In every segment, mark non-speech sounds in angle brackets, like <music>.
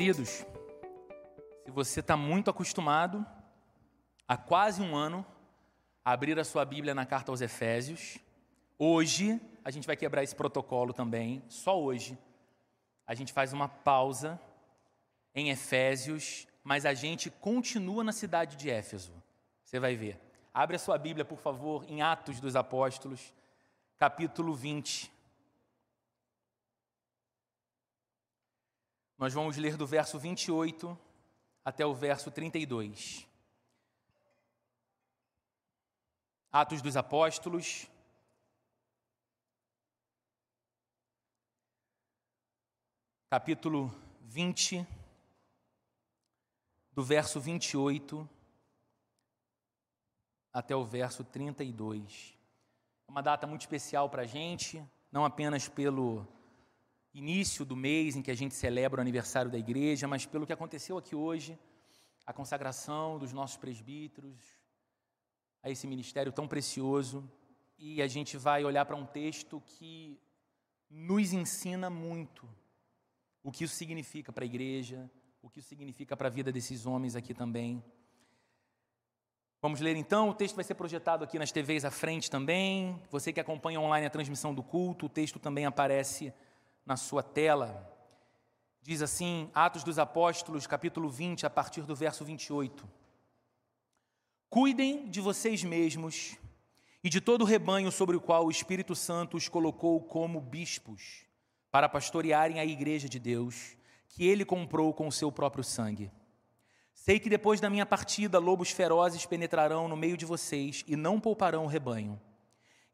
Queridos, se você está muito acostumado, há quase um ano, a abrir a sua Bíblia na carta aos Efésios, hoje a gente vai quebrar esse protocolo também, só hoje. A gente faz uma pausa em Efésios, mas a gente continua na cidade de Éfeso. Você vai ver. Abre a sua Bíblia, por favor, em Atos dos Apóstolos, capítulo 20. Nós vamos ler do verso 28 até o verso 32. Atos dos Apóstolos. Capítulo 20, do verso 28 até o verso 32. É uma data muito especial para a gente, não apenas pelo início do mês em que a gente celebra o aniversário da igreja, mas pelo que aconteceu aqui hoje, a consagração dos nossos presbíteros a esse ministério tão precioso. E a gente vai olhar para um texto que nos ensina muito o que isso significa para a igreja, o que isso significa para a vida desses homens aqui também. Vamos ler então, o texto vai ser projetado aqui nas TVs à frente também. Você que acompanha online a transmissão do culto, o texto também aparece na sua tela. Diz assim, Atos dos Apóstolos, capítulo 20, a partir do verso 28. Cuidem de vocês mesmos e de todo o rebanho sobre o qual o Espírito Santo os colocou como bispos, para pastorearem a igreja de Deus, que ele comprou com o seu próprio sangue. Sei que depois da minha partida, lobos ferozes penetrarão no meio de vocês e não pouparão o rebanho.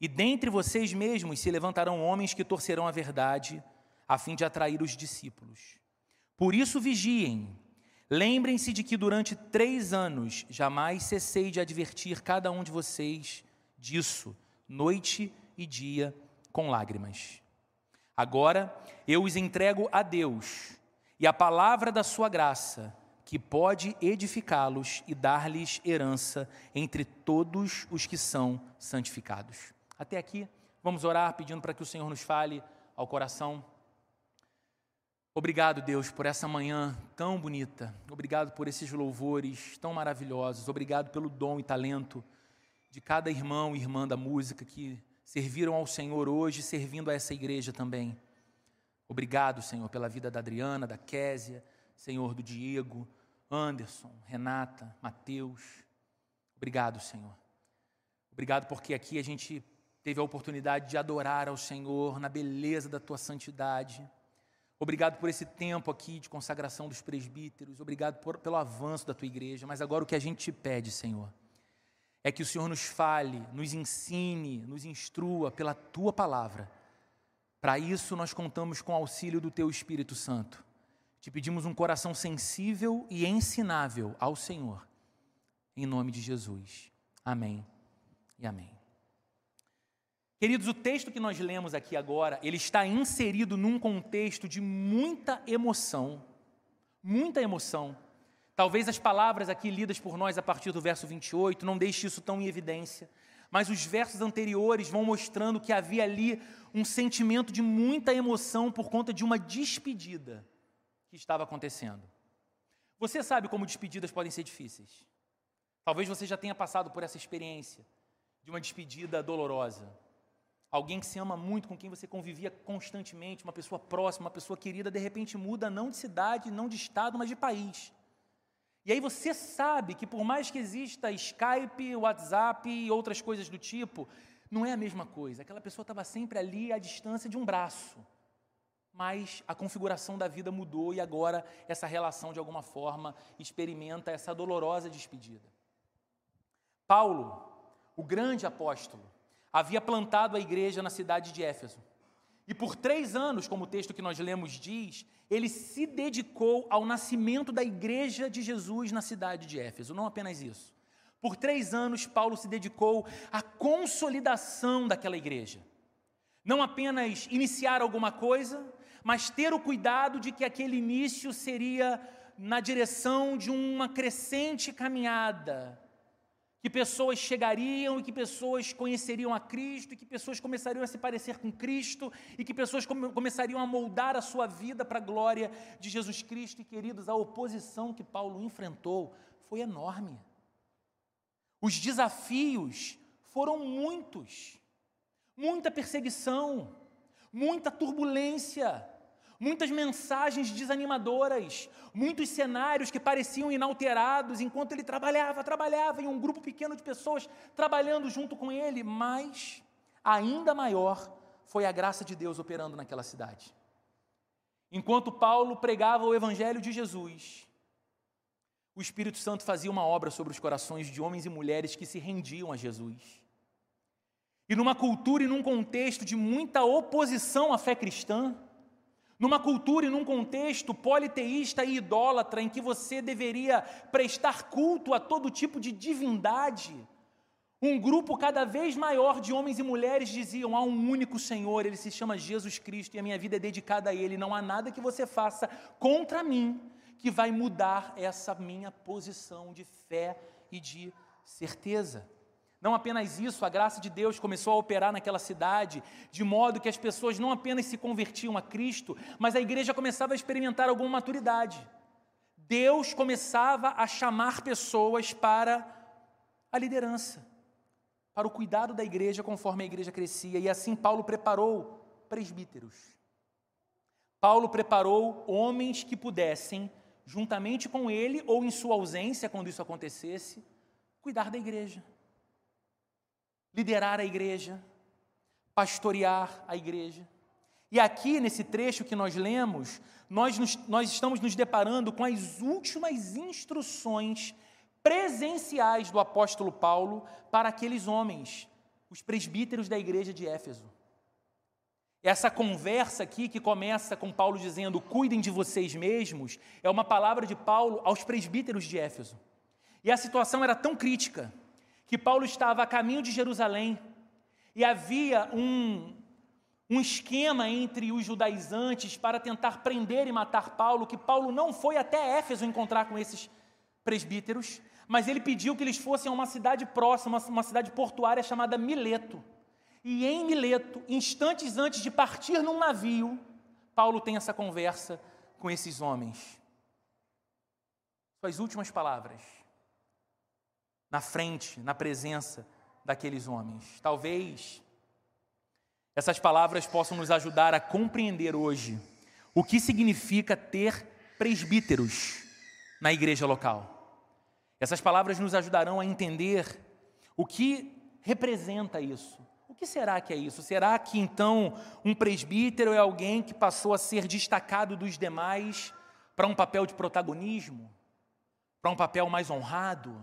E dentre vocês mesmos se levantarão homens que torcerão a verdade a fim de atrair os discípulos. Por isso vigiem. Lembrem-se de que durante três anos jamais cessei de advertir cada um de vocês disso, noite e dia, com lágrimas. Agora eu os entrego a Deus e a palavra da sua graça, que pode edificá-los e dar-lhes herança entre todos os que são santificados. Até aqui, vamos orar pedindo para que o Senhor nos fale ao coração. Obrigado, Deus, por essa manhã tão bonita. Obrigado por esses louvores tão maravilhosos. Obrigado pelo dom e talento de cada irmão e irmã da música que serviram ao Senhor hoje, servindo a essa igreja também. Obrigado, Senhor, pela vida da Adriana, da Késia, Senhor, do Diego, Anderson, Renata, Mateus. Obrigado, Senhor. Obrigado porque aqui a gente teve a oportunidade de adorar ao Senhor na beleza da tua santidade Obrigado por esse tempo aqui de consagração dos presbíteros. Obrigado por, pelo avanço da tua igreja. Mas agora o que a gente te pede, Senhor, é que o Senhor nos fale, nos ensine, nos instrua pela tua palavra. Para isso, nós contamos com o auxílio do teu Espírito Santo. Te pedimos um coração sensível e ensinável ao Senhor. Em nome de Jesus. Amém e amém. Queridos, o texto que nós lemos aqui agora, ele está inserido num contexto de muita emoção, muita emoção. Talvez as palavras aqui lidas por nós a partir do verso 28 não deixem isso tão em evidência, mas os versos anteriores vão mostrando que havia ali um sentimento de muita emoção por conta de uma despedida que estava acontecendo. Você sabe como despedidas podem ser difíceis. Talvez você já tenha passado por essa experiência de uma despedida dolorosa Alguém que se ama muito, com quem você convivia constantemente, uma pessoa próxima, uma pessoa querida, de repente muda não de cidade, não de estado, mas de país. E aí você sabe que por mais que exista Skype, WhatsApp e outras coisas do tipo, não é a mesma coisa. Aquela pessoa estava sempre ali à distância de um braço. Mas a configuração da vida mudou e agora essa relação, de alguma forma, experimenta essa dolorosa despedida. Paulo, o grande apóstolo, havia plantado a igreja na cidade de Éfeso. E por três anos, como o texto que nós lemos diz, ele se dedicou ao nascimento da igreja de Jesus na cidade de Éfeso. Não apenas isso. Por três anos, Paulo se dedicou à consolidação daquela igreja. Não apenas iniciar alguma coisa, mas ter o cuidado de que aquele início seria na direção de uma crescente caminhada, que pessoas chegariam e que pessoas conheceriam a Cristo, e que pessoas começariam a se parecer com Cristo, e que pessoas come começariam a moldar a sua vida para a glória de Jesus Cristo. E queridos, a oposição que Paulo enfrentou foi enorme. Os desafios foram muitos, muita perseguição, muita turbulência muitas mensagens desanimadoras, muitos cenários que pareciam inalterados enquanto ele trabalhava, trabalhava em um grupo pequeno de pessoas trabalhando junto com ele, mas ainda maior foi a graça de Deus operando naquela cidade. Enquanto Paulo pregava o evangelho de Jesus, o Espírito Santo fazia uma obra sobre os corações de homens e mulheres que se rendiam a Jesus. E numa cultura e num contexto de muita oposição à fé cristã, numa cultura e num contexto politeísta e idólatra, em que você deveria prestar culto a todo tipo de divindade, um grupo cada vez maior de homens e mulheres diziam: há um único Senhor, ele se chama Jesus Cristo e a minha vida é dedicada a Ele. Não há nada que você faça contra mim que vai mudar essa minha posição de fé e de certeza. Não apenas isso, a graça de Deus começou a operar naquela cidade, de modo que as pessoas não apenas se convertiam a Cristo, mas a igreja começava a experimentar alguma maturidade. Deus começava a chamar pessoas para a liderança, para o cuidado da igreja conforme a igreja crescia, e assim Paulo preparou presbíteros. Paulo preparou homens que pudessem, juntamente com ele ou em sua ausência, quando isso acontecesse, cuidar da igreja liderar a igreja, pastorear a igreja. E aqui, nesse trecho que nós lemos, nós, nos, nós estamos nos deparando com as últimas instruções presenciais do apóstolo Paulo para aqueles homens, os presbíteros da igreja de Éfeso. Essa conversa aqui, que começa com Paulo dizendo: cuidem de vocês mesmos, é uma palavra de Paulo aos presbíteros de Éfeso. E a situação era tão crítica que Paulo estava a caminho de Jerusalém e havia um, um esquema entre os judaizantes para tentar prender e matar Paulo, que Paulo não foi até Éfeso encontrar com esses presbíteros, mas ele pediu que eles fossem a uma cidade próxima, uma cidade portuária chamada Mileto. E em Mileto, instantes antes de partir num navio, Paulo tem essa conversa com esses homens. Suas últimas palavras na frente, na presença daqueles homens. Talvez essas palavras possam nos ajudar a compreender hoje o que significa ter presbíteros na igreja local. Essas palavras nos ajudarão a entender o que representa isso. O que será que é isso? Será que então um presbítero é alguém que passou a ser destacado dos demais para um papel de protagonismo? Para um papel mais honrado?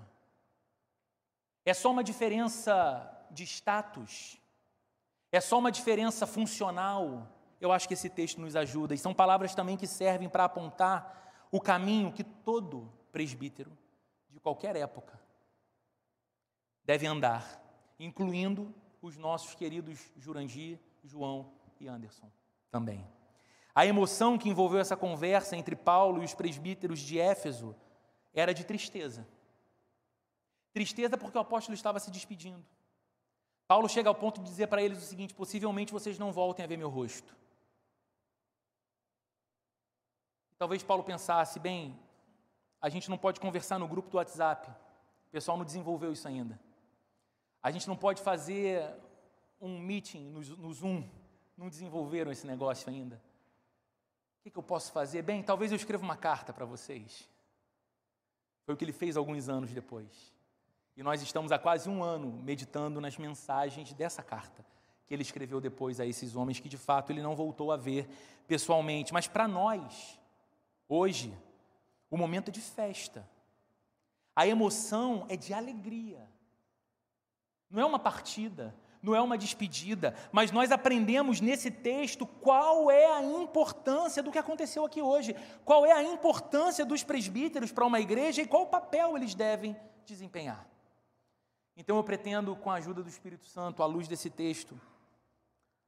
É só uma diferença de status? É só uma diferença funcional? Eu acho que esse texto nos ajuda. E são palavras também que servem para apontar o caminho que todo presbítero, de qualquer época, deve andar, incluindo os nossos queridos Jurandir, João e Anderson também. A emoção que envolveu essa conversa entre Paulo e os presbíteros de Éfeso era de tristeza. Tristeza porque o apóstolo estava se despedindo. Paulo chega ao ponto de dizer para eles o seguinte: possivelmente vocês não voltem a ver meu rosto. Talvez Paulo pensasse, bem, a gente não pode conversar no grupo do WhatsApp, o pessoal não desenvolveu isso ainda. A gente não pode fazer um meeting no, no Zoom, não desenvolveram esse negócio ainda. O que, que eu posso fazer? Bem, talvez eu escreva uma carta para vocês. Foi o que ele fez alguns anos depois. E nós estamos há quase um ano meditando nas mensagens dessa carta que ele escreveu depois a esses homens que de fato ele não voltou a ver pessoalmente. Mas para nós, hoje, o momento é de festa. A emoção é de alegria. Não é uma partida, não é uma despedida, mas nós aprendemos nesse texto qual é a importância do que aconteceu aqui hoje, qual é a importância dos presbíteros para uma igreja e qual papel eles devem desempenhar. Então eu pretendo, com a ajuda do Espírito Santo, à luz desse texto,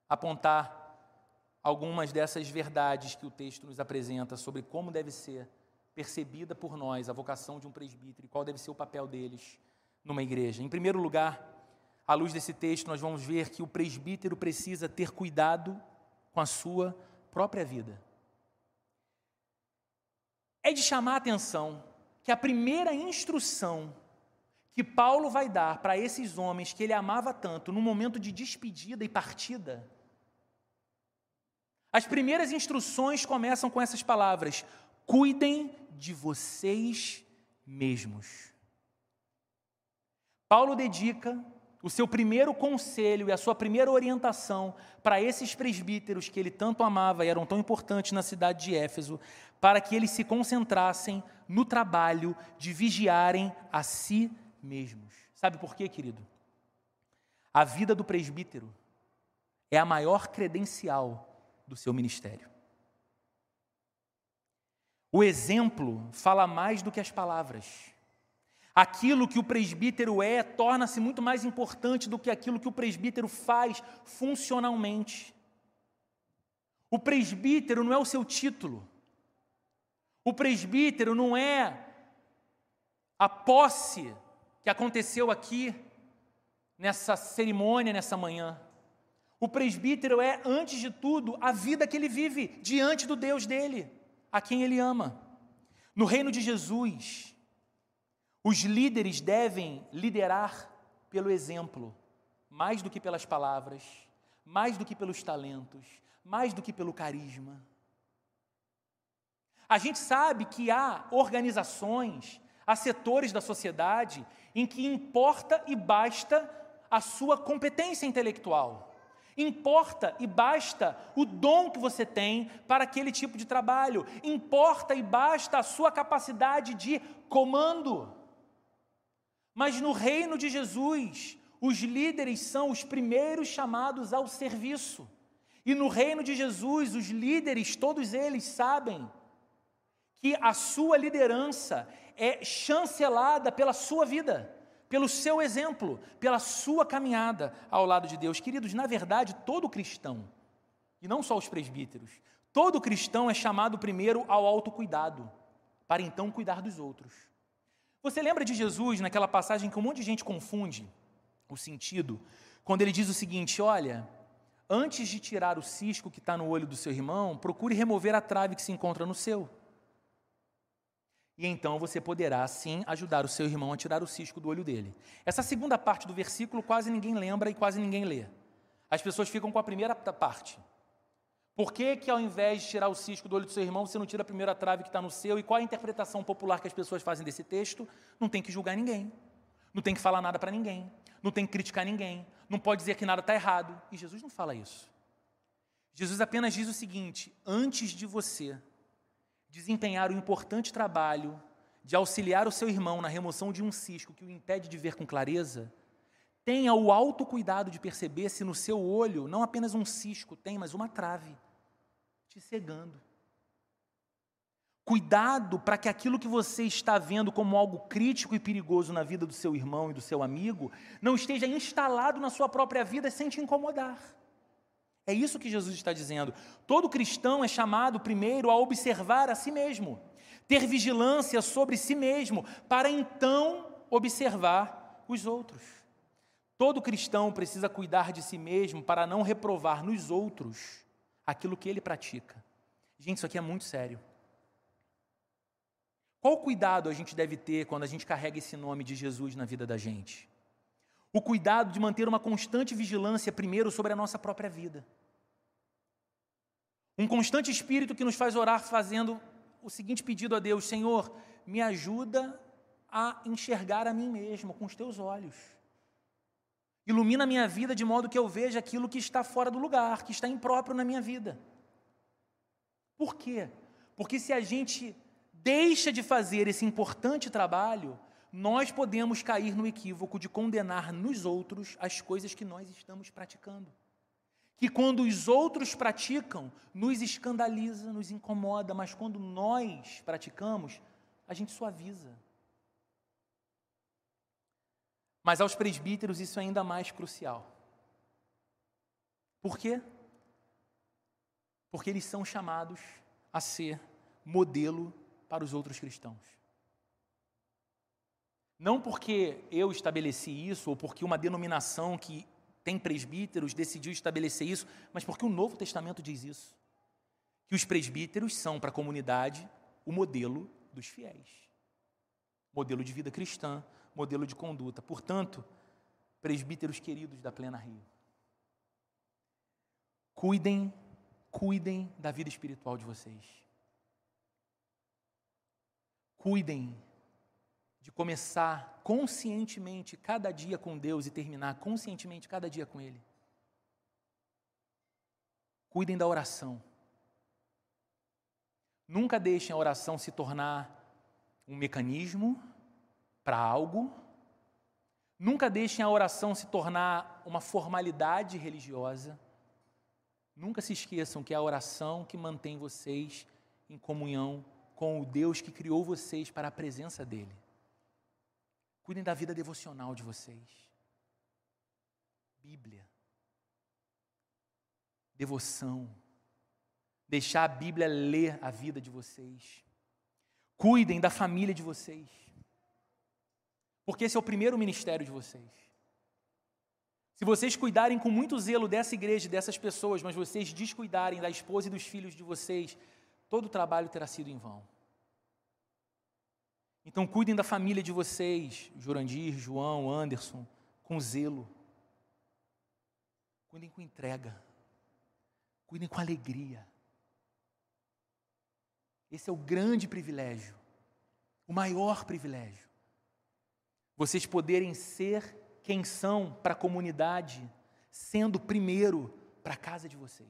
apontar algumas dessas verdades que o texto nos apresenta sobre como deve ser percebida por nós a vocação de um presbítero e qual deve ser o papel deles numa igreja? Em primeiro lugar, à luz desse texto, nós vamos ver que o presbítero precisa ter cuidado com a sua própria vida. É de chamar a atenção que a primeira instrução que Paulo vai dar para esses homens que ele amava tanto no momento de despedida e partida, as primeiras instruções começam com essas palavras: cuidem de vocês mesmos. Paulo dedica o seu primeiro conselho e a sua primeira orientação para esses presbíteros que ele tanto amava e eram tão importantes na cidade de Éfeso, para que eles se concentrassem no trabalho de vigiarem a si mesmos. Sabe por quê, querido? A vida do presbítero é a maior credencial do seu ministério. O exemplo fala mais do que as palavras. Aquilo que o presbítero é torna-se muito mais importante do que aquilo que o presbítero faz funcionalmente. O presbítero não é o seu título. O presbítero não é a posse que aconteceu aqui nessa cerimônia, nessa manhã. O presbítero é, antes de tudo, a vida que ele vive diante do Deus dele, a quem ele ama. No reino de Jesus, os líderes devem liderar pelo exemplo, mais do que pelas palavras, mais do que pelos talentos, mais do que pelo carisma. A gente sabe que há organizações, há setores da sociedade em que importa e basta a sua competência intelectual. Importa e basta o dom que você tem para aquele tipo de trabalho. Importa e basta a sua capacidade de comando. Mas no reino de Jesus, os líderes são os primeiros chamados ao serviço. E no reino de Jesus, os líderes, todos eles sabem que a sua liderança é chancelada pela sua vida, pelo seu exemplo, pela sua caminhada ao lado de Deus. Queridos, na verdade, todo cristão, e não só os presbíteros, todo cristão é chamado primeiro ao autocuidado, para então cuidar dos outros. Você lembra de Jesus naquela passagem que um monte de gente confunde o sentido, quando ele diz o seguinte: olha, antes de tirar o cisco que está no olho do seu irmão, procure remover a trave que se encontra no seu. E então você poderá, sim, ajudar o seu irmão a tirar o cisco do olho dele. Essa segunda parte do versículo quase ninguém lembra e quase ninguém lê. As pessoas ficam com a primeira parte. Por que, que ao invés de tirar o cisco do olho do seu irmão, você não tira a primeira trave que está no seu? E qual a interpretação popular que as pessoas fazem desse texto? Não tem que julgar ninguém. Não tem que falar nada para ninguém. Não tem que criticar ninguém. Não pode dizer que nada está errado. E Jesus não fala isso. Jesus apenas diz o seguinte: antes de você desempenhar o importante trabalho de auxiliar o seu irmão na remoção de um cisco que o impede de ver com clareza, tenha o autocuidado de perceber se no seu olho não apenas um cisco tem, mas uma trave te cegando. Cuidado para que aquilo que você está vendo como algo crítico e perigoso na vida do seu irmão e do seu amigo não esteja instalado na sua própria vida sem te incomodar. É isso que Jesus está dizendo. Todo cristão é chamado primeiro a observar a si mesmo, ter vigilância sobre si mesmo, para então observar os outros. Todo cristão precisa cuidar de si mesmo para não reprovar nos outros aquilo que ele pratica. Gente, isso aqui é muito sério. Qual cuidado a gente deve ter quando a gente carrega esse nome de Jesus na vida da gente? O cuidado de manter uma constante vigilância, primeiro, sobre a nossa própria vida. Um constante espírito que nos faz orar fazendo o seguinte pedido a Deus: Senhor, me ajuda a enxergar a mim mesmo com os teus olhos. Ilumina a minha vida de modo que eu veja aquilo que está fora do lugar, que está impróprio na minha vida. Por quê? Porque se a gente deixa de fazer esse importante trabalho, nós podemos cair no equívoco de condenar nos outros as coisas que nós estamos praticando. Que quando os outros praticam, nos escandaliza, nos incomoda, mas quando nós praticamos, a gente suaviza. Mas aos presbíteros isso é ainda mais crucial. Por quê? Porque eles são chamados a ser modelo para os outros cristãos. Não porque eu estabeleci isso, ou porque uma denominação que tem presbíteros decidiu estabelecer isso, mas porque o Novo Testamento diz isso. Que os presbíteros são para a comunidade o modelo dos fiéis. Modelo de vida cristã, modelo de conduta. Portanto, presbíteros queridos da Plena Rio, cuidem, cuidem da vida espiritual de vocês. Cuidem de começar conscientemente cada dia com Deus e terminar conscientemente cada dia com Ele. Cuidem da oração. Nunca deixem a oração se tornar um mecanismo para algo. Nunca deixem a oração se tornar uma formalidade religiosa. Nunca se esqueçam que é a oração que mantém vocês em comunhão com o Deus que criou vocês para a presença dEle. Cuidem da vida devocional de vocês. Bíblia. Devoção deixar a Bíblia ler a vida de vocês. Cuidem da família de vocês. Porque esse é o primeiro ministério de vocês. Se vocês cuidarem com muito zelo dessa igreja, dessas pessoas, mas vocês descuidarem da esposa e dos filhos de vocês, todo o trabalho terá sido em vão. Então cuidem da família de vocês, Jurandir, João, Anderson, com zelo. Cuidem com entrega. Cuidem com alegria. Esse é o grande privilégio, o maior privilégio. Vocês poderem ser quem são para a comunidade, sendo primeiro para a casa de vocês.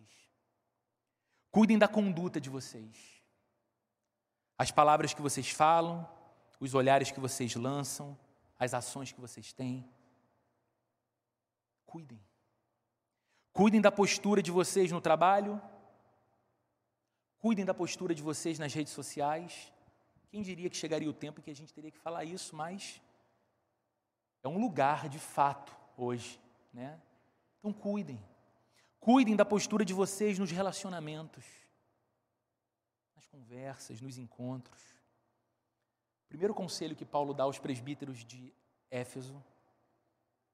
Cuidem da conduta de vocês. As palavras que vocês falam, os olhares que vocês lançam, as ações que vocês têm. Cuidem. Cuidem da postura de vocês no trabalho, Cuidem da postura de vocês nas redes sociais. Quem diria que chegaria o tempo em que a gente teria que falar isso, mas é um lugar de fato hoje, né? Então cuidem. Cuidem da postura de vocês nos relacionamentos, nas conversas, nos encontros. Primeiro conselho que Paulo dá aos presbíteros de Éfeso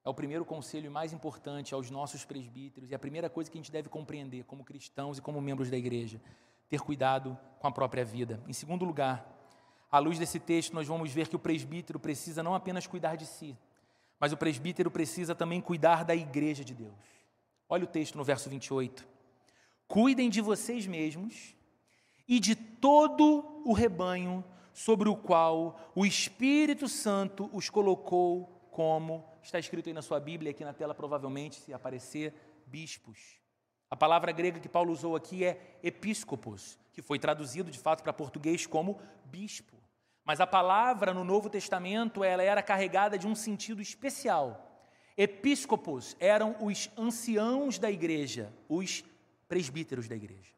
é o primeiro conselho mais importante aos nossos presbíteros e a primeira coisa que a gente deve compreender como cristãos e como membros da igreja ter cuidado com a própria vida. Em segundo lugar, à luz desse texto, nós vamos ver que o presbítero precisa não apenas cuidar de si, mas o presbítero precisa também cuidar da igreja de Deus. Olha o texto no verso 28. Cuidem de vocês mesmos e de todo o rebanho sobre o qual o Espírito Santo os colocou como, está escrito aí na sua Bíblia, aqui na tela provavelmente, se aparecer, bispos. A palavra grega que Paulo usou aqui é episcopos, que foi traduzido de fato para português como bispo. Mas a palavra no Novo Testamento ela era carregada de um sentido especial. Episcopos eram os anciãos da igreja, os presbíteros da igreja.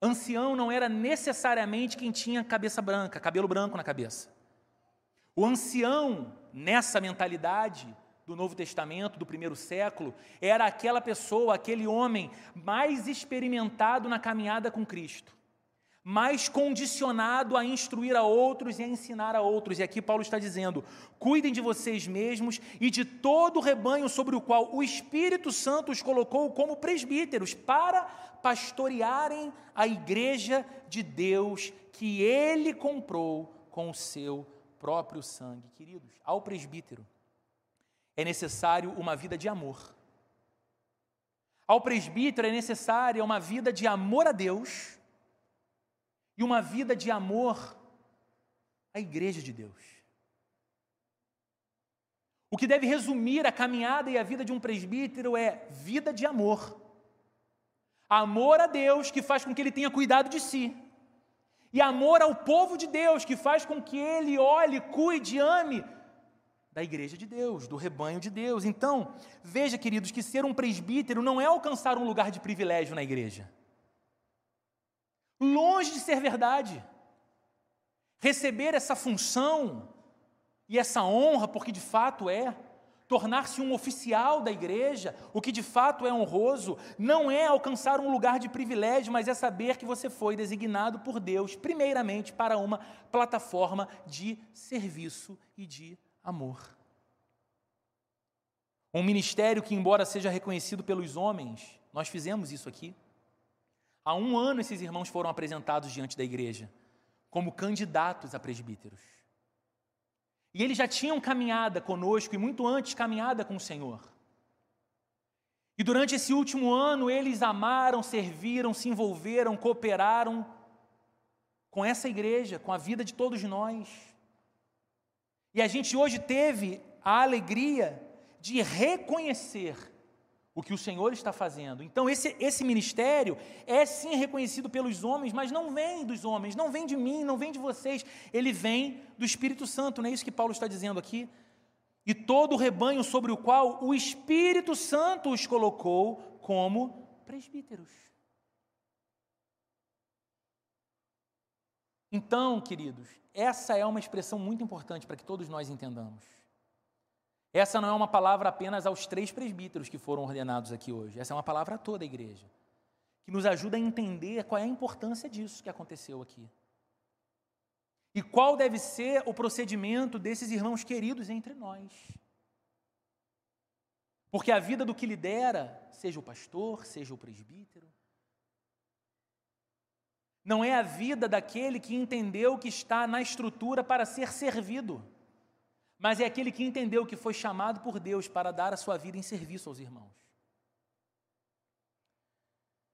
Ancião não era necessariamente quem tinha cabeça branca, cabelo branco na cabeça. O ancião, nessa mentalidade, do Novo Testamento, do primeiro século, era aquela pessoa, aquele homem mais experimentado na caminhada com Cristo, mais condicionado a instruir a outros e a ensinar a outros. E aqui Paulo está dizendo: cuidem de vocês mesmos e de todo o rebanho sobre o qual o Espírito Santo os colocou como presbíteros, para pastorearem a igreja de Deus que ele comprou com o seu próprio sangue. Queridos, ao presbítero é necessário uma vida de amor. Ao presbítero é necessária uma vida de amor a Deus e uma vida de amor à igreja de Deus. O que deve resumir a caminhada e a vida de um presbítero é vida de amor. Amor a Deus que faz com que ele tenha cuidado de si. E amor ao povo de Deus que faz com que ele olhe, cuide, ame da igreja de Deus, do rebanho de Deus. Então, veja, queridos, que ser um presbítero não é alcançar um lugar de privilégio na igreja. Longe de ser verdade. Receber essa função e essa honra, porque de fato é, tornar-se um oficial da igreja, o que de fato é honroso, não é alcançar um lugar de privilégio, mas é saber que você foi designado por Deus, primeiramente, para uma plataforma de serviço e de amor. Um ministério que, embora seja reconhecido pelos homens, nós fizemos isso aqui. Há um ano, esses irmãos foram apresentados diante da igreja como candidatos a presbíteros. E eles já tinham caminhada conosco e muito antes caminhada com o Senhor. E durante esse último ano, eles amaram, serviram, se envolveram, cooperaram com essa igreja, com a vida de todos nós. E a gente hoje teve a alegria de reconhecer o que o Senhor está fazendo. Então, esse, esse ministério é sim reconhecido pelos homens, mas não vem dos homens, não vem de mim, não vem de vocês, ele vem do Espírito Santo, não é isso que Paulo está dizendo aqui? E todo o rebanho sobre o qual o Espírito Santo os colocou como presbíteros. Então, queridos, essa é uma expressão muito importante para que todos nós entendamos. Essa não é uma palavra apenas aos três presbíteros que foram ordenados aqui hoje. Essa é uma palavra a toda a igreja, que nos ajuda a entender qual é a importância disso que aconteceu aqui. E qual deve ser o procedimento desses irmãos queridos entre nós. Porque a vida do que lidera, seja o pastor, seja o presbítero, não é a vida daquele que entendeu que está na estrutura para ser servido mas é aquele que entendeu que foi chamado por Deus para dar a sua vida em serviço aos irmãos.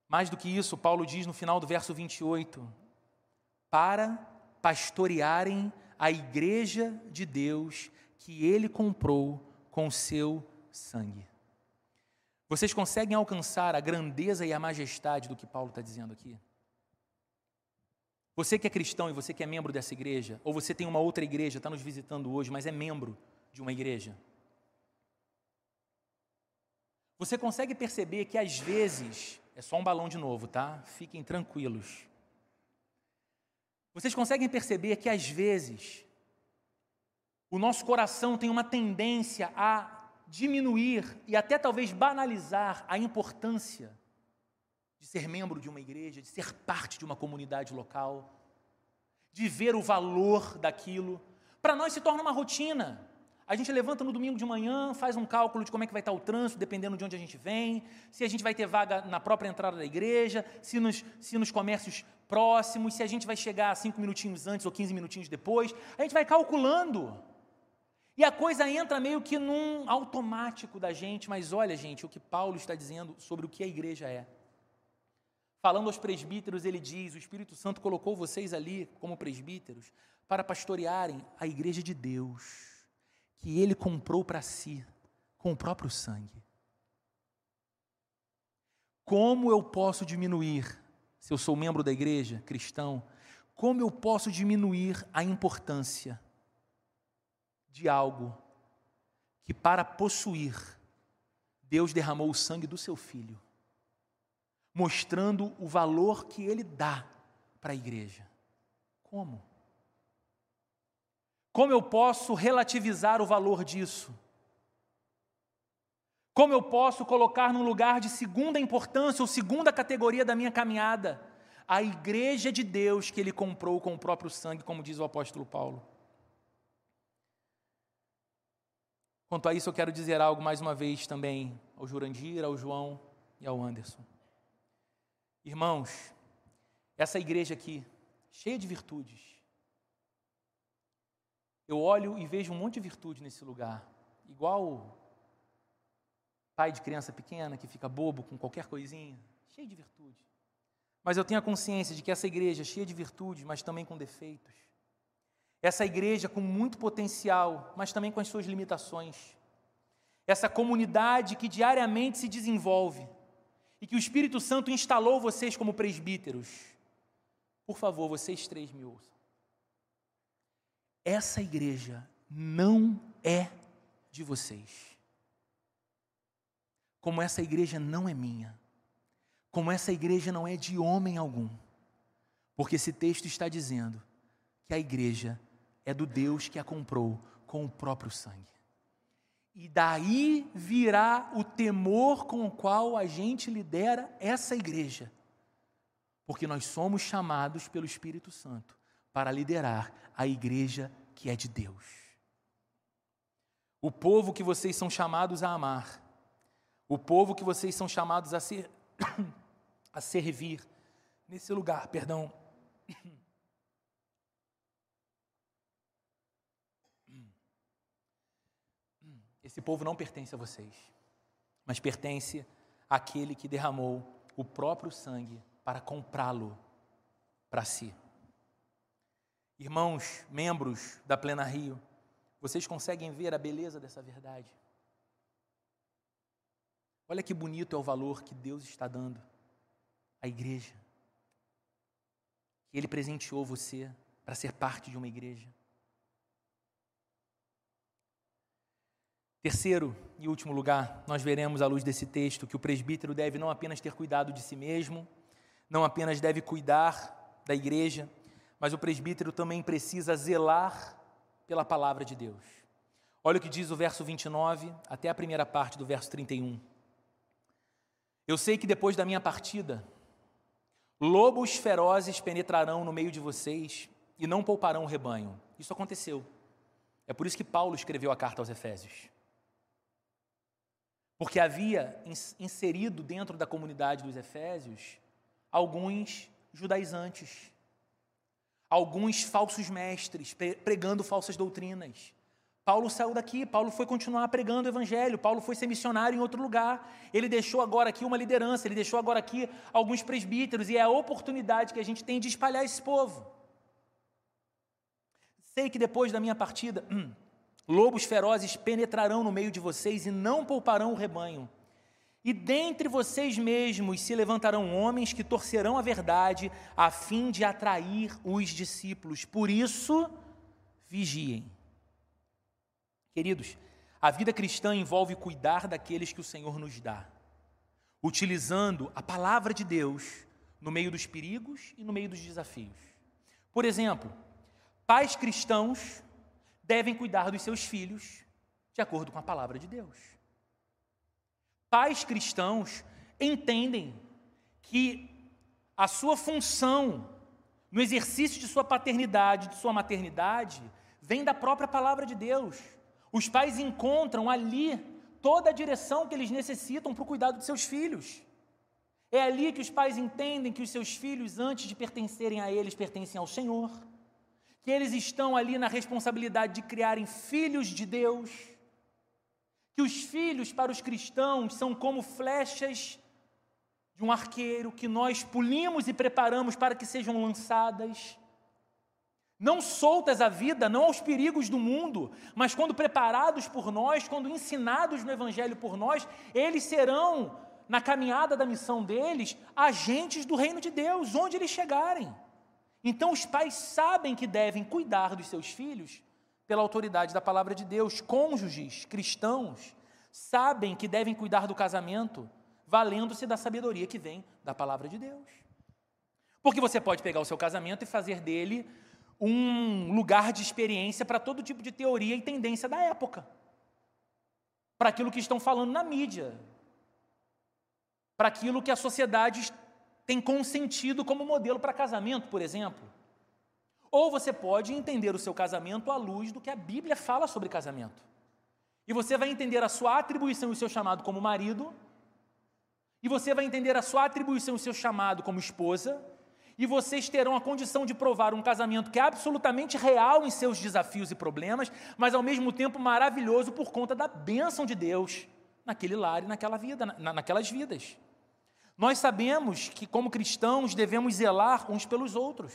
Mais do que isso, Paulo diz no final do verso 28, para pastorearem a igreja de Deus que ele comprou com seu sangue. Vocês conseguem alcançar a grandeza e a majestade do que Paulo está dizendo aqui? Você que é cristão e você que é membro dessa igreja, ou você tem uma outra igreja, está nos visitando hoje, mas é membro de uma igreja. Você consegue perceber que às vezes, é só um balão de novo, tá? Fiquem tranquilos. Vocês conseguem perceber que às vezes o nosso coração tem uma tendência a diminuir e até talvez banalizar a importância de ser membro de uma igreja, de ser parte de uma comunidade local, de ver o valor daquilo. Para nós se torna uma rotina. A gente levanta no domingo de manhã, faz um cálculo de como é que vai estar o trânsito, dependendo de onde a gente vem, se a gente vai ter vaga na própria entrada da igreja, se nos, se nos comércios próximos, se a gente vai chegar cinco minutinhos antes ou 15 minutinhos depois. A gente vai calculando. E a coisa entra meio que num automático da gente, mas olha, gente, o que Paulo está dizendo sobre o que a igreja é. Falando aos presbíteros, ele diz: O Espírito Santo colocou vocês ali como presbíteros para pastorearem a igreja de Deus, que ele comprou para si com o próprio sangue. Como eu posso diminuir, se eu sou membro da igreja, cristão, como eu posso diminuir a importância de algo que, para possuir, Deus derramou o sangue do seu filho? Mostrando o valor que ele dá para a igreja. Como? Como eu posso relativizar o valor disso? Como eu posso colocar num lugar de segunda importância ou segunda categoria da minha caminhada a igreja de Deus que ele comprou com o próprio sangue, como diz o apóstolo Paulo? Quanto a isso, eu quero dizer algo mais uma vez também ao Jurandir, ao João e ao Anderson. Irmãos, essa igreja aqui, cheia de virtudes. Eu olho e vejo um monte de virtude nesse lugar, igual pai de criança pequena que fica bobo com qualquer coisinha, cheio de virtude. Mas eu tenho a consciência de que essa igreja é cheia de virtudes, mas também com defeitos. Essa igreja com muito potencial, mas também com as suas limitações. Essa comunidade que diariamente se desenvolve e que o Espírito Santo instalou vocês como presbíteros, por favor, vocês três me ouçam. Essa igreja não é de vocês. Como essa igreja não é minha. Como essa igreja não é de homem algum. Porque esse texto está dizendo que a igreja é do Deus que a comprou com o próprio sangue. E daí virá o temor com o qual a gente lidera essa igreja. Porque nós somos chamados pelo Espírito Santo para liderar a igreja que é de Deus. o povo que vocês são chamados a amar, o povo que vocês são chamados a, ser, <coughs> a servir nesse lugar, perdão. <coughs> Esse povo não pertence a vocês, mas pertence àquele que derramou o próprio sangue para comprá-lo para si. Irmãos, membros da Plena Rio, vocês conseguem ver a beleza dessa verdade? Olha que bonito é o valor que Deus está dando à igreja. Ele presenteou você para ser parte de uma igreja. Terceiro e último lugar, nós veremos à luz desse texto que o presbítero deve não apenas ter cuidado de si mesmo, não apenas deve cuidar da igreja, mas o presbítero também precisa zelar pela palavra de Deus. Olha o que diz o verso 29 até a primeira parte do verso 31. Eu sei que depois da minha partida, lobos ferozes penetrarão no meio de vocês e não pouparão o rebanho. Isso aconteceu. É por isso que Paulo escreveu a carta aos Efésios porque havia inserido dentro da comunidade dos Efésios alguns judaizantes, alguns falsos mestres, pregando falsas doutrinas. Paulo saiu daqui, Paulo foi continuar pregando o evangelho, Paulo foi ser missionário em outro lugar. Ele deixou agora aqui uma liderança, ele deixou agora aqui alguns presbíteros, e é a oportunidade que a gente tem de espalhar esse povo. Sei que depois da minha partida, <clears throat> Lobos ferozes penetrarão no meio de vocês e não pouparão o rebanho. E dentre vocês mesmos se levantarão homens que torcerão a verdade a fim de atrair os discípulos. Por isso, vigiem. Queridos, a vida cristã envolve cuidar daqueles que o Senhor nos dá, utilizando a palavra de Deus no meio dos perigos e no meio dos desafios. Por exemplo, pais cristãos devem cuidar dos seus filhos de acordo com a palavra de Deus. Pais cristãos entendem que a sua função no exercício de sua paternidade, de sua maternidade, vem da própria palavra de Deus. Os pais encontram ali toda a direção que eles necessitam para o cuidado de seus filhos. É ali que os pais entendem que os seus filhos, antes de pertencerem a eles, pertencem ao Senhor que eles estão ali na responsabilidade de criarem filhos de Deus, que os filhos para os cristãos são como flechas de um arqueiro que nós polimos e preparamos para que sejam lançadas, não soltas à vida, não aos perigos do mundo, mas quando preparados por nós, quando ensinados no Evangelho por nós, eles serão, na caminhada da missão deles, agentes do reino de Deus, onde eles chegarem. Então os pais sabem que devem cuidar dos seus filhos pela autoridade da palavra de Deus. Cônjuges cristãos sabem que devem cuidar do casamento valendo-se da sabedoria que vem da palavra de Deus. Porque você pode pegar o seu casamento e fazer dele um lugar de experiência para todo tipo de teoria e tendência da época. Para aquilo que estão falando na mídia. Para aquilo que a sociedade tem consentido como modelo para casamento, por exemplo. Ou você pode entender o seu casamento à luz do que a Bíblia fala sobre casamento. E você vai entender a sua atribuição e o seu chamado como marido, e você vai entender a sua atribuição e o seu chamado como esposa, e vocês terão a condição de provar um casamento que é absolutamente real em seus desafios e problemas, mas ao mesmo tempo maravilhoso por conta da bênção de Deus naquele lar e naquela vida, na, naquelas vidas. Nós sabemos que, como cristãos, devemos zelar uns pelos outros.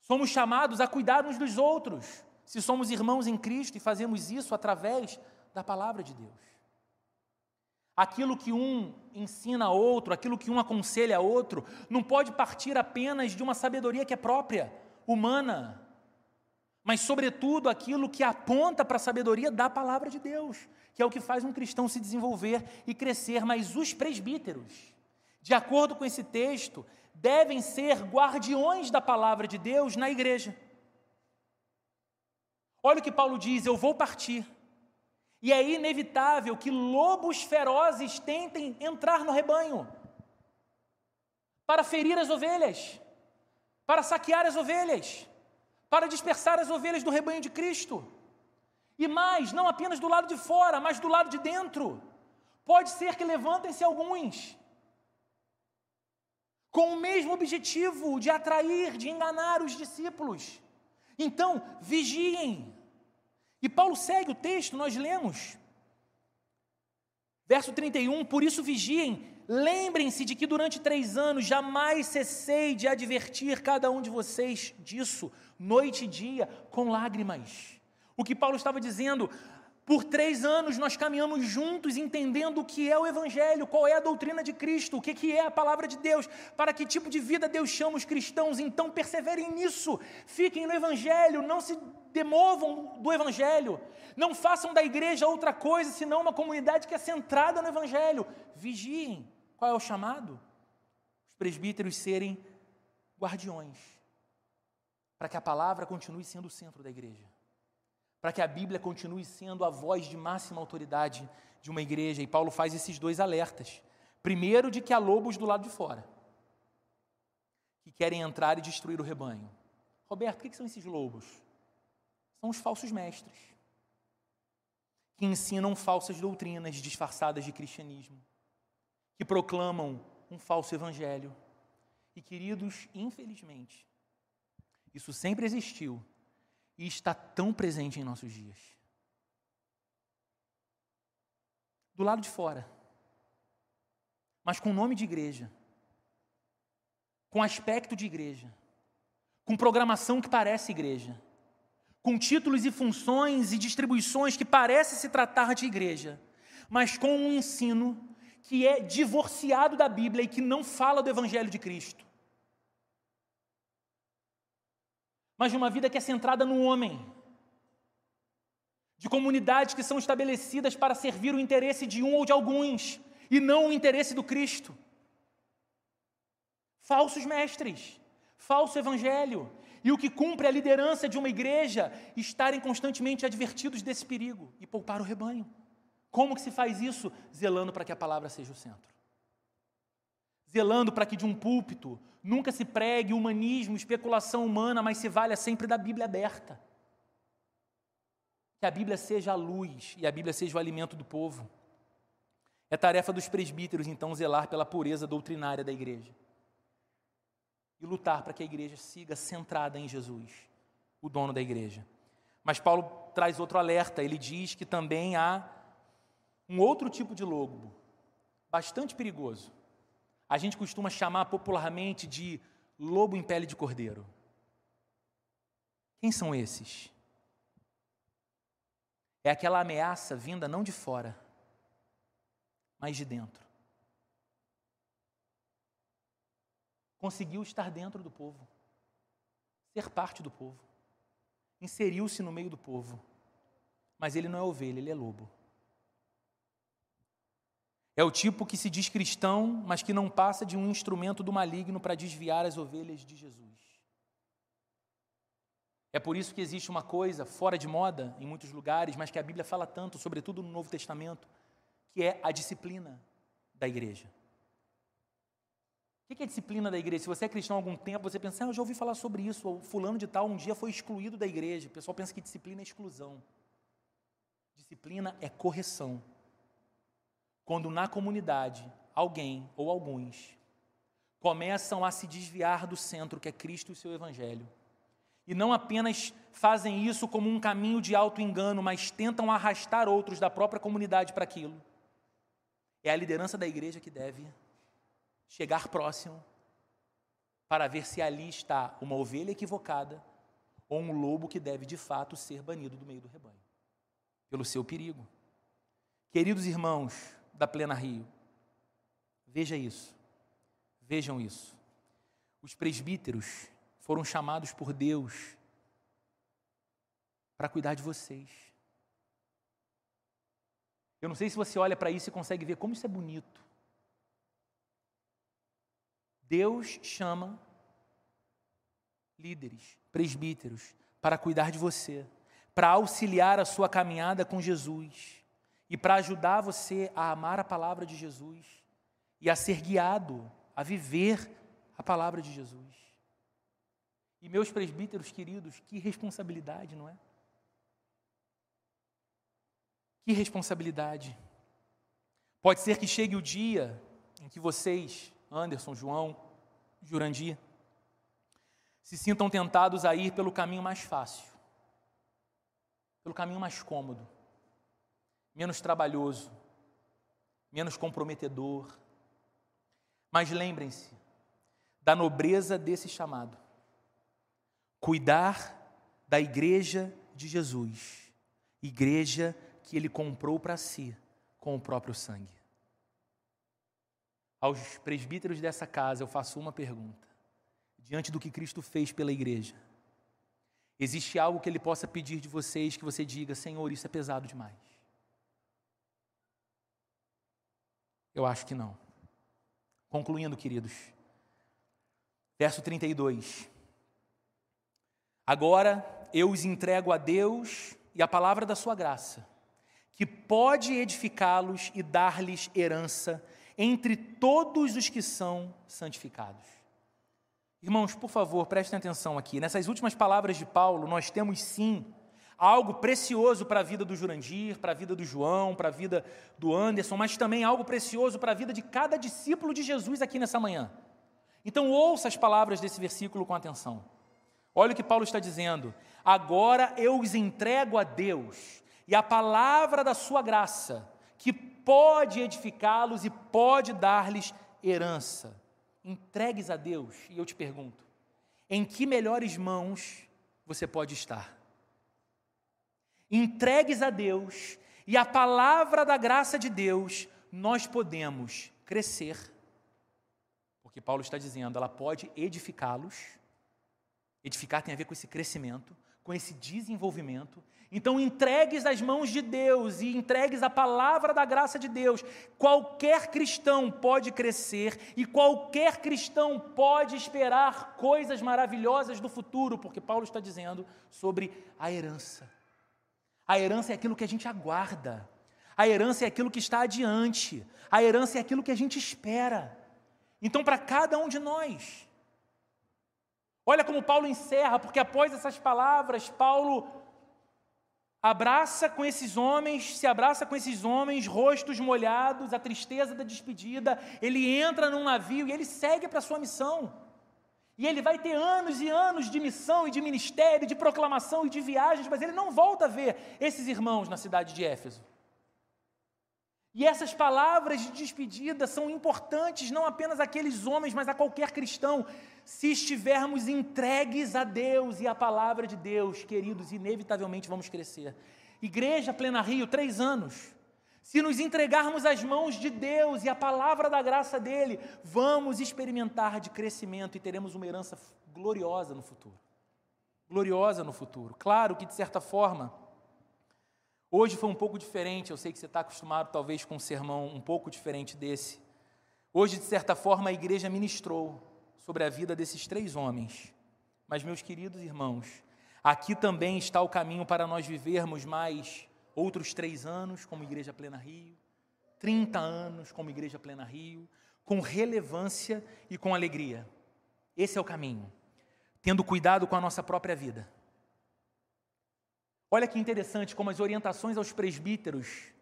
Somos chamados a cuidar uns dos outros, se somos irmãos em Cristo e fazemos isso através da palavra de Deus. Aquilo que um ensina a outro, aquilo que um aconselha a outro, não pode partir apenas de uma sabedoria que é própria, humana, mas, sobretudo, aquilo que aponta para a sabedoria da palavra de Deus, que é o que faz um cristão se desenvolver e crescer. Mas os presbíteros, de acordo com esse texto, devem ser guardiões da palavra de Deus na igreja. Olha o que Paulo diz: Eu vou partir. E é inevitável que lobos ferozes tentem entrar no rebanho para ferir as ovelhas, para saquear as ovelhas para dispersar as ovelhas do rebanho de Cristo. E mais, não apenas do lado de fora, mas do lado de dentro. Pode ser que levantem-se alguns com o mesmo objetivo de atrair, de enganar os discípulos. Então, vigiem. E Paulo segue o texto, nós lemos. Verso 31, por isso vigiem, lembrem-se de que durante três anos jamais cessei de advertir cada um de vocês disso, noite e dia, com lágrimas. O que Paulo estava dizendo, por três anos nós caminhamos juntos entendendo o que é o Evangelho, qual é a doutrina de Cristo, o que é a palavra de Deus, para que tipo de vida Deus chama os cristãos. Então perseverem nisso, fiquem no Evangelho, não se demovam do Evangelho, não façam da igreja outra coisa senão uma comunidade que é centrada no Evangelho. Vigiem. Qual é o chamado? Os presbíteros serem guardiões, para que a palavra continue sendo o centro da igreja para que a Bíblia continue sendo a voz de máxima autoridade de uma igreja. E Paulo faz esses dois alertas. Primeiro, de que há lobos do lado de fora, que querem entrar e destruir o rebanho. Roberto, o que são esses lobos? São os falsos mestres, que ensinam falsas doutrinas disfarçadas de cristianismo, que proclamam um falso evangelho. E, queridos, infelizmente, isso sempre existiu e está tão presente em nossos dias. Do lado de fora, mas com nome de igreja, com aspecto de igreja, com programação que parece igreja, com títulos e funções e distribuições que parece se tratar de igreja, mas com um ensino que é divorciado da Bíblia e que não fala do Evangelho de Cristo. mas de uma vida que é centrada no homem, de comunidades que são estabelecidas para servir o interesse de um ou de alguns, e não o interesse do Cristo. Falsos mestres, falso evangelho, e o que cumpre a liderança de uma igreja, estarem constantemente advertidos desse perigo e poupar o rebanho. Como que se faz isso? Zelando para que a palavra seja o centro zelando para que de um púlpito nunca se pregue humanismo, especulação humana, mas se valha sempre da Bíblia aberta. Que a Bíblia seja a luz e a Bíblia seja o alimento do povo. É tarefa dos presbíteros, então, zelar pela pureza doutrinária da igreja e lutar para que a igreja siga centrada em Jesus, o dono da igreja. Mas Paulo traz outro alerta, ele diz que também há um outro tipo de lobo, bastante perigoso, a gente costuma chamar popularmente de lobo em pele de cordeiro. Quem são esses? É aquela ameaça vinda não de fora, mas de dentro. Conseguiu estar dentro do povo, ser parte do povo, inseriu-se no meio do povo, mas ele não é ovelha, ele é lobo. É o tipo que se diz cristão, mas que não passa de um instrumento do maligno para desviar as ovelhas de Jesus. É por isso que existe uma coisa fora de moda em muitos lugares, mas que a Bíblia fala tanto, sobretudo no Novo Testamento, que é a disciplina da igreja. O que é disciplina da igreja? Se você é cristão há algum tempo, você pensa, ah, eu já ouvi falar sobre isso, ou fulano de tal um dia foi excluído da igreja. O pessoal pensa que disciplina é exclusão. Disciplina é correção quando na comunidade alguém ou alguns começam a se desviar do centro que é Cristo e seu Evangelho. E não apenas fazem isso como um caminho de auto-engano, mas tentam arrastar outros da própria comunidade para aquilo. É a liderança da igreja que deve chegar próximo para ver se ali está uma ovelha equivocada ou um lobo que deve de fato ser banido do meio do rebanho, pelo seu perigo. Queridos irmãos, da Plena Rio. Veja isso. Vejam isso. Os presbíteros foram chamados por Deus para cuidar de vocês. Eu não sei se você olha para isso e consegue ver como isso é bonito. Deus chama líderes, presbíteros, para cuidar de você, para auxiliar a sua caminhada com Jesus e para ajudar você a amar a palavra de Jesus e a ser guiado a viver a palavra de Jesus. E meus presbíteros queridos, que responsabilidade, não é? Que responsabilidade. Pode ser que chegue o dia em que vocês, Anderson, João, Jurandir, se sintam tentados a ir pelo caminho mais fácil, pelo caminho mais cômodo, menos trabalhoso, menos comprometedor. Mas lembrem-se da nobreza desse chamado. Cuidar da igreja de Jesus, igreja que ele comprou para si com o próprio sangue. Aos presbíteros dessa casa eu faço uma pergunta: diante do que Cristo fez pela igreja, existe algo que ele possa pedir de vocês que você diga, Senhor, isso é pesado demais? Eu acho que não. Concluindo, queridos, verso 32. Agora eu os entrego a Deus e a palavra da sua graça, que pode edificá-los e dar-lhes herança entre todos os que são santificados. Irmãos, por favor, prestem atenção aqui. Nessas últimas palavras de Paulo, nós temos sim algo precioso para a vida do Jurandir, para a vida do João, para a vida do Anderson, mas também algo precioso para a vida de cada discípulo de Jesus aqui nessa manhã. Então, ouça as palavras desse versículo com atenção. Olha o que Paulo está dizendo. Agora eu os entrego a Deus e a palavra da sua graça, que pode edificá-los e pode dar-lhes herança. Entregues a Deus, e eu te pergunto: em que melhores mãos você pode estar? Entregues a Deus e a palavra da graça de Deus, nós podemos crescer. Porque Paulo está dizendo, ela pode edificá-los. Edificar tem a ver com esse crescimento, com esse desenvolvimento, então, entregues às mãos de Deus e entregues a palavra da graça de Deus. Qualquer cristão pode crescer e qualquer cristão pode esperar coisas maravilhosas do futuro, porque Paulo está dizendo sobre a herança. A herança é aquilo que a gente aguarda, a herança é aquilo que está adiante, a herança é aquilo que a gente espera. Então, para cada um de nós, olha como Paulo encerra, porque após essas palavras, Paulo abraça com esses homens, se abraça com esses homens, rostos molhados, a tristeza da despedida, ele entra num navio e ele segue para a sua missão. E ele vai ter anos e anos de missão e de ministério, de proclamação e de viagens, mas ele não volta a ver esses irmãos na cidade de Éfeso. E essas palavras de despedida são importantes não apenas àqueles homens, mas a qualquer cristão. Se estivermos entregues a Deus e à palavra de Deus, queridos, inevitavelmente vamos crescer. Igreja Plena Rio, três anos. Se nos entregarmos às mãos de Deus e à palavra da graça dele, vamos experimentar de crescimento e teremos uma herança gloriosa no futuro. Gloriosa no futuro. Claro que, de certa forma, Hoje foi um pouco diferente, eu sei que você está acostumado talvez com um sermão um pouco diferente desse. Hoje, de certa forma, a igreja ministrou sobre a vida desses três homens. Mas, meus queridos irmãos, aqui também está o caminho para nós vivermos mais outros três anos como Igreja Plena Rio, 30 anos como Igreja Plena Rio, com relevância e com alegria. Esse é o caminho, tendo cuidado com a nossa própria vida Olha que interessante como as orientações aos presbíteros,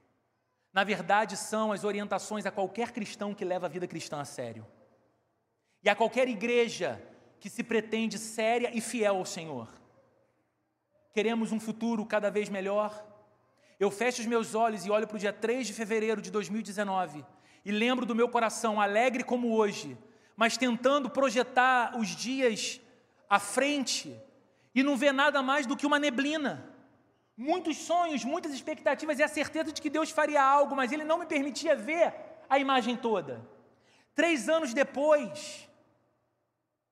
na verdade, são as orientações a qualquer cristão que leva a vida cristã a sério. E a qualquer igreja que se pretende séria e fiel ao Senhor. Queremos um futuro cada vez melhor. Eu fecho os meus olhos e olho para o dia 3 de fevereiro de 2019 e lembro do meu coração, alegre como hoje, mas tentando projetar os dias à frente e não ver nada mais do que uma neblina muitos sonhos, muitas expectativas e a certeza de que Deus faria algo, mas Ele não me permitia ver a imagem toda. Três anos depois,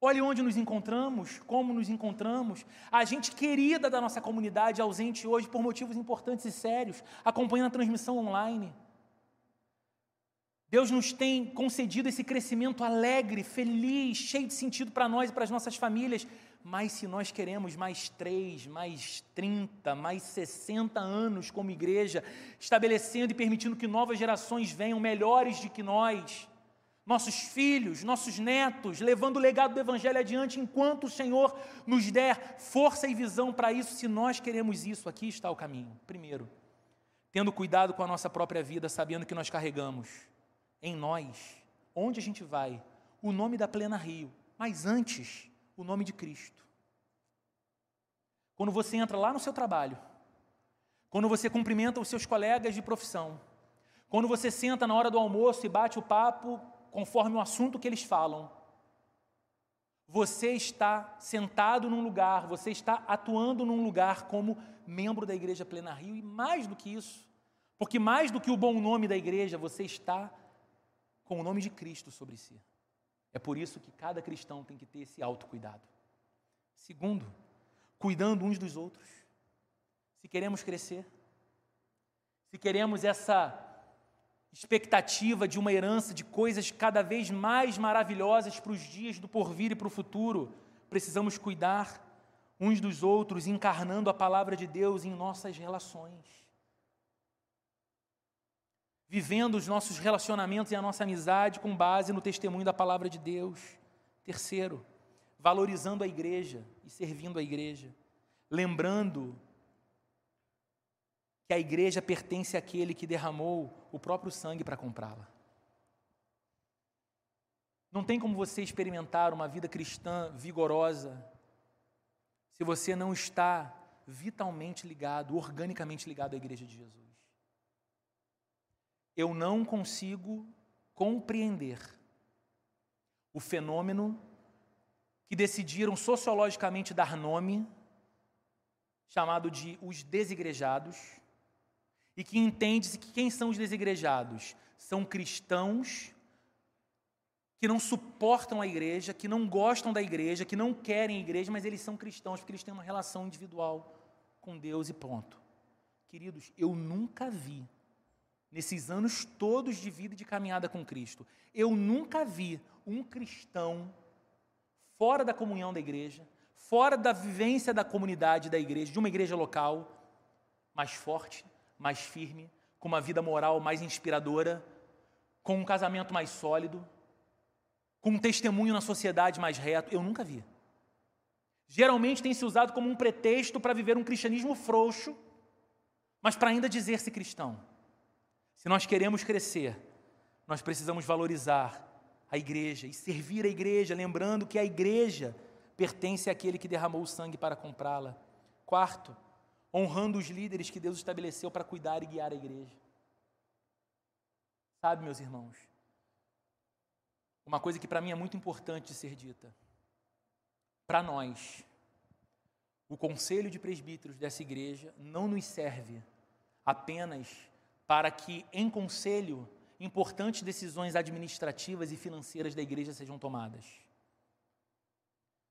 olhe onde nos encontramos, como nos encontramos, a gente querida da nossa comunidade, ausente hoje por motivos importantes e sérios, acompanhando a transmissão online. Deus nos tem concedido esse crescimento alegre, feliz, cheio de sentido para nós e para as nossas famílias, mas se nós queremos mais três, mais trinta, mais sessenta anos como igreja, estabelecendo e permitindo que novas gerações venham melhores do que nós, nossos filhos, nossos netos, levando o legado do Evangelho adiante enquanto o Senhor nos der força e visão para isso, se nós queremos isso, aqui está o caminho. Primeiro, tendo cuidado com a nossa própria vida, sabendo que nós carregamos em nós, onde a gente vai, o nome da Plena Rio, mas antes, o nome de Cristo. Quando você entra lá no seu trabalho, quando você cumprimenta os seus colegas de profissão, quando você senta na hora do almoço e bate o papo conforme o assunto que eles falam, você está sentado num lugar, você está atuando num lugar como membro da Igreja Plena Rio, e mais do que isso, porque mais do que o bom nome da igreja, você está com o nome de Cristo sobre si. É por isso que cada cristão tem que ter esse autocuidado. Segundo, cuidando uns dos outros se queremos crescer, se queremos essa expectativa de uma herança de coisas cada vez mais maravilhosas para os dias do porvir e para o futuro, precisamos cuidar uns dos outros, encarnando a palavra de Deus em nossas relações. Vivendo os nossos relacionamentos e a nossa amizade com base no testemunho da palavra de Deus. Terceiro, valorizando a igreja e servindo a igreja. Lembrando que a igreja pertence àquele que derramou o próprio sangue para comprá-la. Não tem como você experimentar uma vida cristã vigorosa se você não está vitalmente ligado, organicamente ligado à igreja de Jesus. Eu não consigo compreender o fenômeno que decidiram sociologicamente dar nome, chamado de os desigrejados, e que entende-se que quem são os desigrejados? São cristãos que não suportam a igreja, que não gostam da igreja, que não querem a igreja, mas eles são cristãos porque eles têm uma relação individual com Deus e ponto. Queridos, eu nunca vi, nesses anos todos de vida e de caminhada com Cristo, eu nunca vi um cristão fora da comunhão da igreja, fora da vivência da comunidade da igreja, de uma igreja local, mais forte, mais firme, com uma vida moral mais inspiradora, com um casamento mais sólido, com um testemunho na sociedade mais reto, eu nunca vi. Geralmente tem se usado como um pretexto para viver um cristianismo frouxo, mas para ainda dizer-se cristão. Se nós queremos crescer, nós precisamos valorizar a igreja e servir a igreja, lembrando que a igreja pertence àquele que derramou o sangue para comprá-la. Quarto, honrando os líderes que Deus estabeleceu para cuidar e guiar a igreja. Sabe, meus irmãos, uma coisa que para mim é muito importante ser dita. Para nós, o conselho de presbíteros dessa igreja não nos serve apenas para que, em conselho, importantes decisões administrativas e financeiras da igreja sejam tomadas.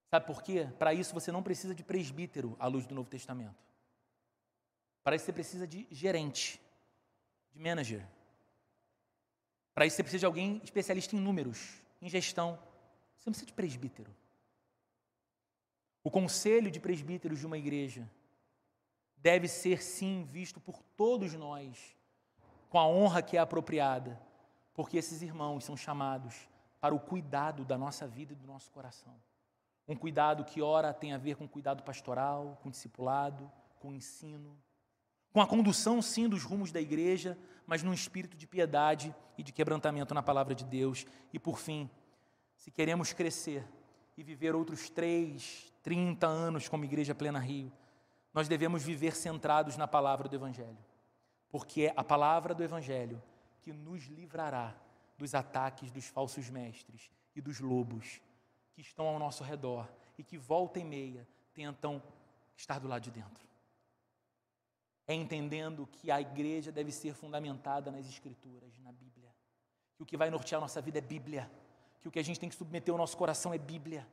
Sabe por quê? Para isso você não precisa de presbítero à luz do Novo Testamento. Para isso você precisa de gerente, de manager. Para isso você precisa de alguém especialista em números, em gestão. Você não precisa de presbítero. O conselho de presbíteros de uma igreja deve ser, sim, visto por todos nós com a honra que é apropriada, porque esses irmãos são chamados para o cuidado da nossa vida e do nosso coração. Um cuidado que, ora, tem a ver com cuidado pastoral, com discipulado, com ensino com a condução, sim, dos rumos da igreja, mas num espírito de piedade e de quebrantamento na palavra de Deus. E por fim, se queremos crescer e viver outros três, trinta anos como Igreja Plena Rio, nós devemos viver centrados na palavra do Evangelho, porque é a palavra do Evangelho que nos livrará dos ataques dos falsos mestres e dos lobos que estão ao nosso redor e que volta e meia tentam estar do lado de dentro é entendendo que a igreja deve ser fundamentada nas Escrituras, na Bíblia. Que o que vai nortear a nossa vida é Bíblia. Que o que a gente tem que submeter ao nosso coração é Bíblia.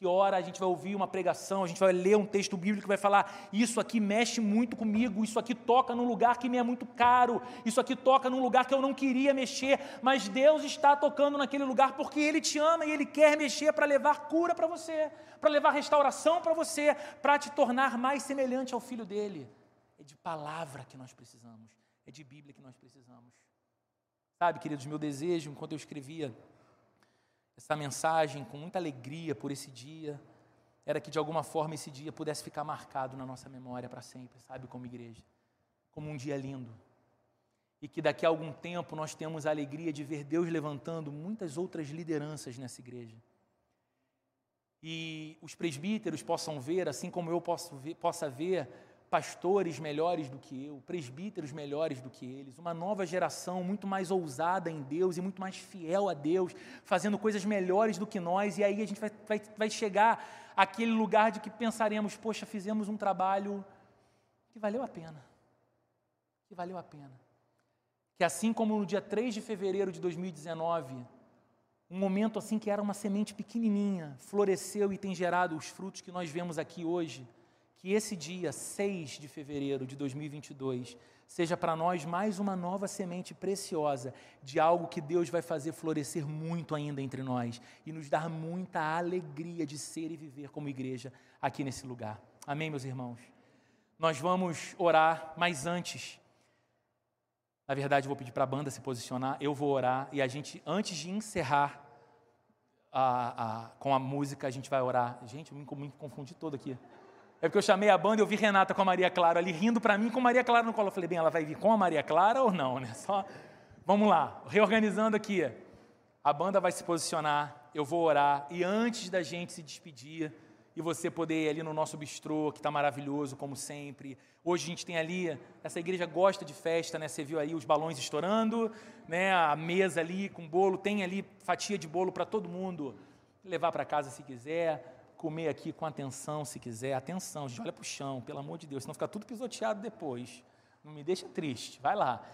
Que hora a gente vai ouvir uma pregação, a gente vai ler um texto bíblico que vai falar: Isso aqui mexe muito comigo, isso aqui toca num lugar que me é muito caro, isso aqui toca num lugar que eu não queria mexer, mas Deus está tocando naquele lugar porque Ele te ama e Ele quer mexer para levar cura para você, para levar restauração para você, para te tornar mais semelhante ao Filho dele. De palavra que nós precisamos, é de Bíblia que nós precisamos. Sabe, queridos, meu desejo, enquanto eu escrevia essa mensagem com muita alegria por esse dia, era que de alguma forma esse dia pudesse ficar marcado na nossa memória para sempre, sabe, como igreja. Como um dia lindo, e que daqui a algum tempo nós temos a alegria de ver Deus levantando muitas outras lideranças nessa igreja. E os presbíteros possam ver, assim como eu posso ver, possa ver, pastores melhores do que eu, presbíteros melhores do que eles, uma nova geração muito mais ousada em Deus e muito mais fiel a Deus, fazendo coisas melhores do que nós, e aí a gente vai, vai, vai chegar àquele lugar de que pensaremos: poxa, fizemos um trabalho que valeu a pena. Que valeu a pena que assim como no dia 3 de fevereiro de 2019, um momento assim que era uma semente pequenininha, floresceu e tem gerado os frutos que nós vemos aqui hoje, que esse dia 6 de fevereiro de 2022 seja para nós mais uma nova semente preciosa de algo que Deus vai fazer florescer muito ainda entre nós e nos dar muita alegria de ser e viver como igreja aqui nesse lugar. Amém, meus irmãos? Nós vamos orar, mas antes na verdade, vou pedir para a banda se posicionar, eu vou orar e a gente, antes de encerrar a, a, com a música, a gente vai orar. Gente, eu me, me confundi todo aqui. É porque eu chamei a banda e eu vi Renata com a Maria Clara ali rindo para mim com Maria Clara no colo. Eu falei, bem, ela vai vir com a Maria Clara ou não, né? Só, vamos lá, reorganizando aqui. A banda vai se posicionar, eu vou orar e antes da gente se despedir, e você poder ir ali no nosso bistrô, que está maravilhoso, como sempre. Hoje a gente tem ali, essa igreja gosta de festa, né? Você viu aí os balões estourando, né? A mesa ali com bolo, tem ali fatia de bolo para todo mundo levar para casa se quiser, comer aqui com atenção se quiser. Atenção, gente, olha para o chão, pelo amor de Deus, senão fica tudo pisoteado depois. Não me deixa triste, vai lá.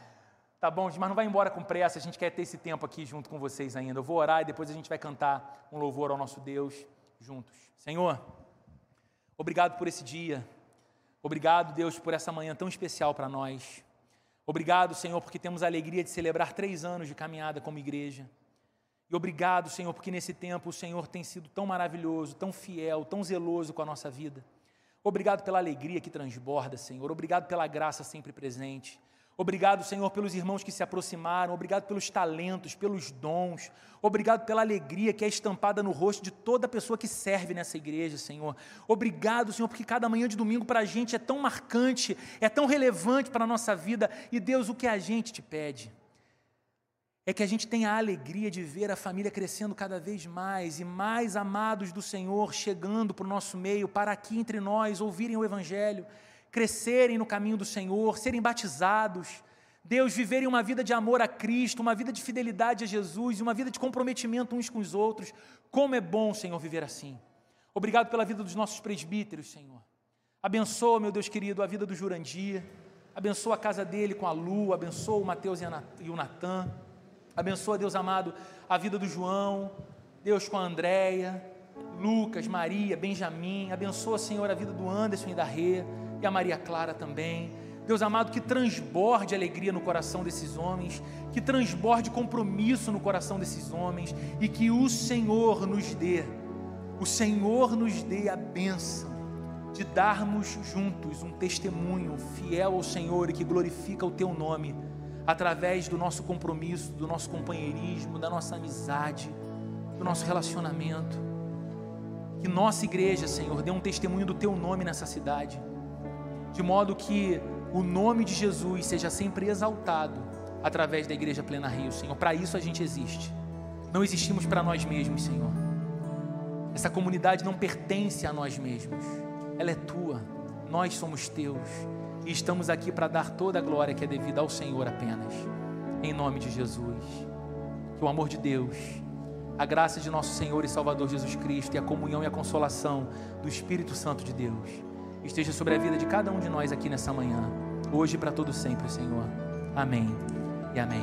Tá bom, mas não vai embora com pressa, a gente quer ter esse tempo aqui junto com vocês ainda. Eu vou orar e depois a gente vai cantar um louvor ao nosso Deus juntos. Senhor, obrigado por esse dia. Obrigado, Deus, por essa manhã tão especial para nós. Obrigado, Senhor, porque temos a alegria de celebrar três anos de caminhada como igreja. E obrigado, Senhor, porque nesse tempo o Senhor tem sido tão maravilhoso, tão fiel, tão zeloso com a nossa vida. Obrigado pela alegria que transborda, Senhor. Obrigado pela graça sempre presente. Obrigado, Senhor, pelos irmãos que se aproximaram, obrigado pelos talentos, pelos dons, obrigado pela alegria que é estampada no rosto de toda pessoa que serve nessa igreja, Senhor. Obrigado, Senhor, porque cada manhã de domingo para a gente é tão marcante, é tão relevante para a nossa vida, e Deus, o que a gente te pede é que a gente tenha a alegria de ver a família crescendo cada vez mais e mais amados do Senhor chegando para o nosso meio, para aqui entre nós ouvirem o Evangelho crescerem no caminho do Senhor, serem batizados, Deus, viverem uma vida de amor a Cristo, uma vida de fidelidade a Jesus, uma vida de comprometimento uns com os outros. Como é bom, Senhor, viver assim. Obrigado pela vida dos nossos presbíteros, Senhor. Abençoa, meu Deus querido, a vida do Jurandir. Abençoa a casa dele com a Lu, abençoa o Mateus e o Natan. Abençoa, Deus amado, a vida do João, Deus com a Andréia, Lucas, Maria, Benjamim. Abençoa, Senhor, a vida do Anderson e da Rê e a Maria Clara também. Deus amado, que transborde alegria no coração desses homens, que transborde compromisso no coração desses homens e que o Senhor nos dê, o Senhor nos dê a bênção de darmos juntos um testemunho fiel ao Senhor e que glorifica o Teu nome, através do nosso compromisso, do nosso companheirismo, da nossa amizade, do nosso relacionamento. Que nossa igreja, Senhor, dê um testemunho do Teu nome nessa cidade de modo que o nome de Jesus seja sempre exaltado através da Igreja Plena Rio, Senhor. Para isso a gente existe. Não existimos para nós mesmos, Senhor. Essa comunidade não pertence a nós mesmos. Ela é tua. Nós somos teus. E estamos aqui para dar toda a glória que é devida ao Senhor apenas. Em nome de Jesus. Que o amor de Deus, a graça de nosso Senhor e Salvador Jesus Cristo e a comunhão e a consolação do Espírito Santo de Deus esteja sobre a vida de cada um de nós aqui nessa manhã, hoje e para todo sempre, Senhor. Amém e amém.